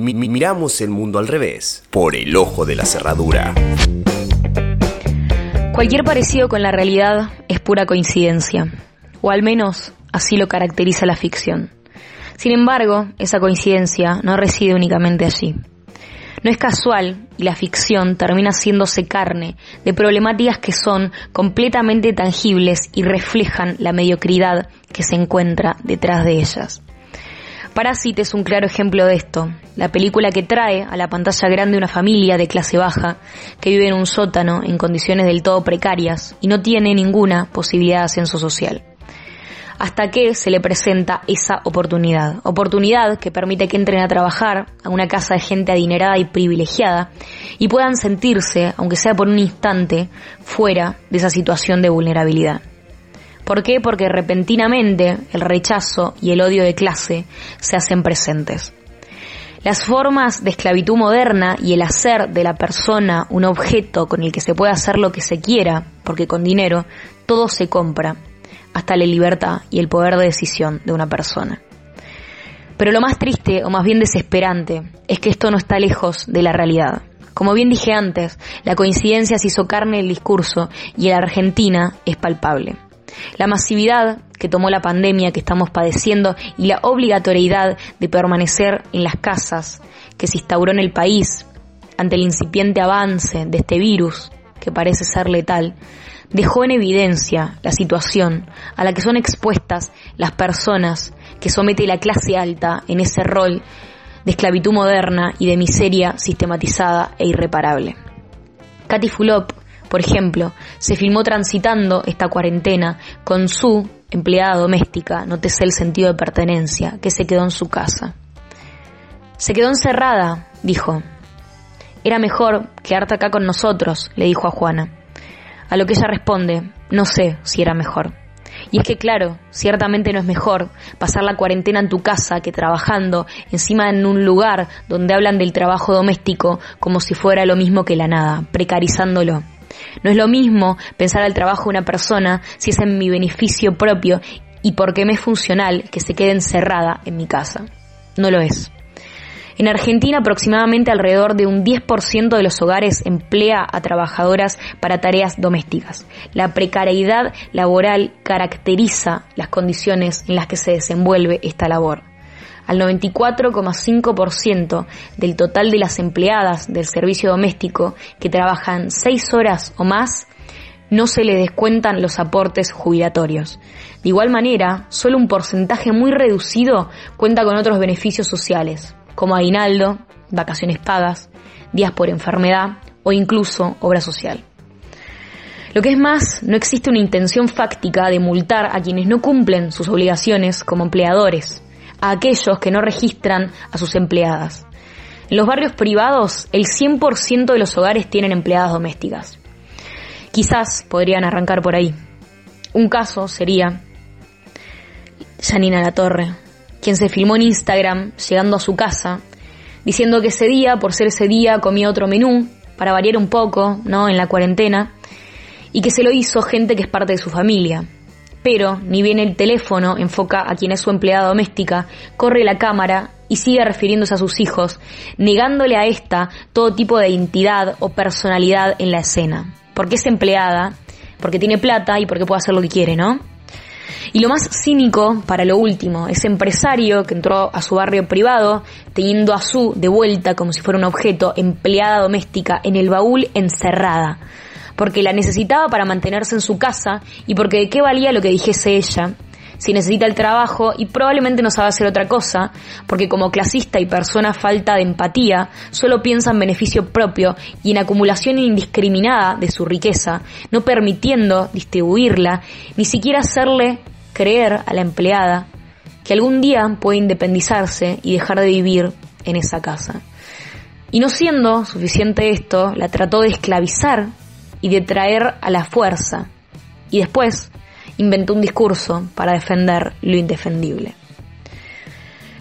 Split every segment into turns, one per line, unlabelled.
Mi- mi- miramos el mundo al revés, por el ojo de la cerradura.
Cualquier parecido con la realidad es pura coincidencia, o al menos así lo caracteriza la ficción. Sin embargo, esa coincidencia no reside únicamente allí. No es casual y la ficción termina haciéndose carne de problemáticas que son completamente tangibles y reflejan la mediocridad que se encuentra detrás de ellas. Parasite es un claro ejemplo de esto, la película que trae a la pantalla grande una familia de clase baja que vive en un sótano en condiciones del todo precarias y no tiene ninguna posibilidad de ascenso social. Hasta que se le presenta esa oportunidad, oportunidad que permite que entren a trabajar a una casa de gente adinerada y privilegiada y puedan sentirse, aunque sea por un instante, fuera de esa situación de vulnerabilidad. ¿Por qué? Porque repentinamente el rechazo y el odio de clase se hacen presentes. Las formas de esclavitud moderna y el hacer de la persona un objeto con el que se puede hacer lo que se quiera, porque con dinero todo se compra, hasta la libertad y el poder de decisión de una persona. Pero lo más triste, o más bien desesperante, es que esto no está lejos de la realidad. Como bien dije antes, la coincidencia se hizo carne el discurso y en la Argentina es palpable. La masividad que tomó la pandemia que estamos padeciendo y la obligatoriedad de permanecer en las casas que se instauró en el país ante el incipiente avance de este virus que parece ser letal, dejó en evidencia la situación a la que son expuestas las personas que somete la clase alta en ese rol de esclavitud moderna y de miseria sistematizada e irreparable. Katy Fulop, por ejemplo, se filmó transitando esta cuarentena con su empleada doméstica, nótese el sentido de pertenencia, que se quedó en su casa. Se quedó encerrada, dijo. Era mejor quedarte acá con nosotros, le dijo a Juana. A lo que ella responde, no sé si era mejor. Y es que claro, ciertamente no es mejor pasar la cuarentena en tu casa que trabajando encima en un lugar donde hablan del trabajo doméstico como si fuera lo mismo que la nada, precarizándolo. No es lo mismo pensar al trabajo de una persona si es en mi beneficio propio y porque me es funcional que se quede encerrada en mi casa. No lo es. En Argentina aproximadamente alrededor de un 10% de los hogares emplea a trabajadoras para tareas domésticas. La precariedad laboral caracteriza las condiciones en las que se desenvuelve esta labor. Al 94,5% del total de las empleadas del servicio doméstico que trabajan 6 horas o más no se les descuentan los aportes jubilatorios. De igual manera, solo un porcentaje muy reducido cuenta con otros beneficios sociales, como aguinaldo, vacaciones pagas, días por enfermedad o incluso obra social. Lo que es más, no existe una intención fáctica de multar a quienes no cumplen sus obligaciones como empleadores, a aquellos que no registran a sus empleadas. En los barrios privados, el 100% de los hogares tienen empleadas domésticas. Quizás podrían arrancar por ahí. Un caso sería Janina Latorre, quien se filmó en Instagram llegando a su casa, diciendo que ese día, por ser ese día, comía otro menú, para variar un poco, ¿no? En la cuarentena, y que se lo hizo gente que es parte de su familia. Pero, ni bien el teléfono enfoca a quien es su empleada doméstica, corre la cámara y sigue refiriéndose a sus hijos, negándole a esta todo tipo de identidad o personalidad en la escena. Porque es empleada, porque tiene plata y porque puede hacer lo que quiere, ¿no? Y lo más cínico, para lo último, ese empresario que entró a su barrio privado, teniendo a su de vuelta como si fuera un objeto, empleada doméstica, en el baúl encerrada, porque la necesitaba para mantenerse en su casa y porque de qué valía lo que dijese ella, si necesita el trabajo y probablemente no sabe hacer otra cosa, porque como clasista y persona falta de empatía, solo piensa en beneficio propio y en acumulación indiscriminada de su riqueza, no permitiendo distribuirla, ni siquiera hacerle creer a la empleada que algún día puede independizarse y dejar de vivir en esa casa. Y no siendo suficiente esto, la trató de esclavizar y de traer a la fuerza. Y después inventó un discurso para defender lo indefendible.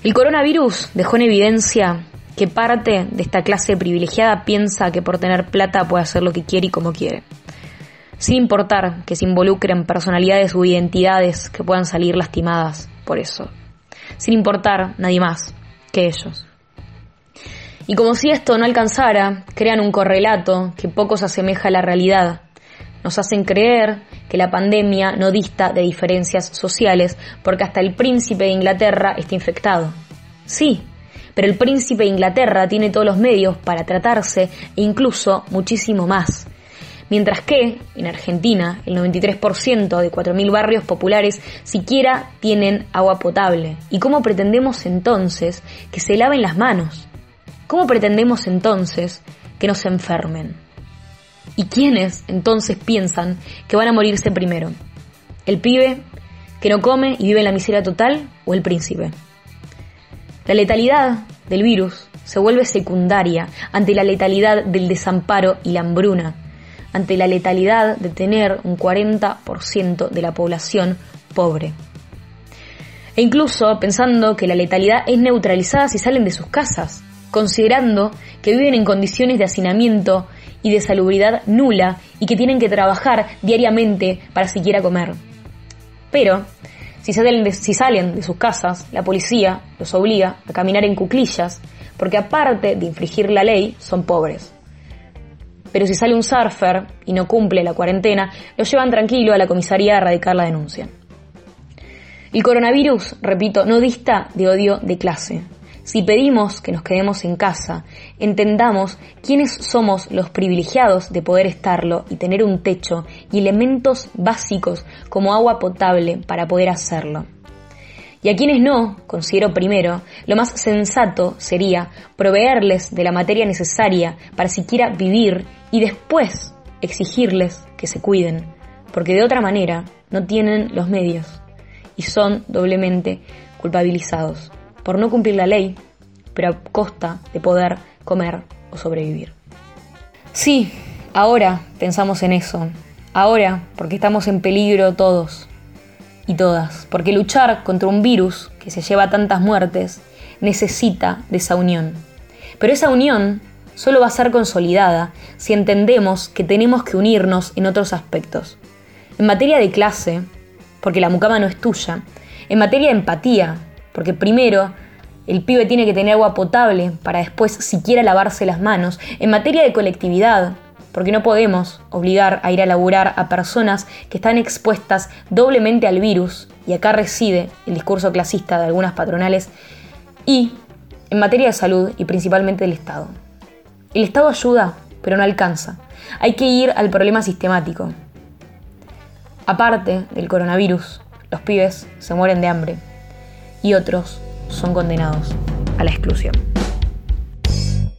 El coronavirus dejó en evidencia que parte de esta clase privilegiada piensa que por tener plata puede hacer lo que quiere y como quiere, sin importar que se involucren personalidades u identidades que puedan salir lastimadas por eso, sin importar nadie más que ellos. Y como si esto no alcanzara, crean un correlato que poco se asemeja a la realidad. Nos hacen creer que la pandemia no dista de diferencias sociales porque hasta el príncipe de Inglaterra está infectado. Sí, pero el príncipe de Inglaterra tiene todos los medios para tratarse e incluso muchísimo más. Mientras que, en Argentina, el 93% de 4.000 barrios populares siquiera tienen agua potable. ¿Y cómo pretendemos entonces que se laven las manos? ¿Cómo pretendemos entonces que no se enfermen? ¿Y quiénes entonces piensan que van a morirse primero? ¿El pibe que no come y vive en la miseria total o el príncipe? La letalidad del virus se vuelve secundaria ante la letalidad del desamparo y la hambruna, ante la letalidad de tener un 40% de la población pobre. E incluso pensando que la letalidad es neutralizada si salen de sus casas, considerando que viven en condiciones de hacinamiento y de salubridad nula y que tienen que trabajar diariamente para siquiera comer. Pero, si salen, de, sus casas, la policía los obliga a caminar en cuclillas, porque aparte de infringir la ley, son pobres. Pero si sale un surfer y no cumple la cuarentena, lo llevan tranquilo a la comisaría a erradicar la denuncia. El coronavirus, repito, no dista de odio de clase, si pedimos que nos quedemos en casa, entendamos quiénes somos los privilegiados de poder estarlo y tener un techo y elementos básicos como agua potable para poder hacerlo. Y a quienes no, considero primero, lo más sensato sería proveerles de la materia necesaria para siquiera vivir y después exigirles que se cuiden, porque de otra manera no tienen los medios y son doblemente culpabilizados por no cumplir la ley, pero a costa de poder comer o sobrevivir. Sí, ahora pensamos en eso. Ahora, porque estamos en peligro todos y todas. Porque luchar contra un virus que se lleva tantas muertes necesita de esa unión. Pero esa unión solo va a ser consolidada si entendemos que tenemos que unirnos en otros aspectos. En materia de clase, porque la mucama no es tuya. En materia de empatía, porque primero el pibe tiene que tener agua potable para después siquiera lavarse las manos. En materia de colectividad, porque no podemos obligar a ir a laburar a personas que están expuestas doblemente al virus, y acá reside el discurso clasista de algunas patronales, y en materia de salud y principalmente del Estado. El Estado ayuda, pero no alcanza. Hay que ir al problema sistemático. Aparte del coronavirus, los pibes se mueren de hambre y otros son condenados a la exclusión.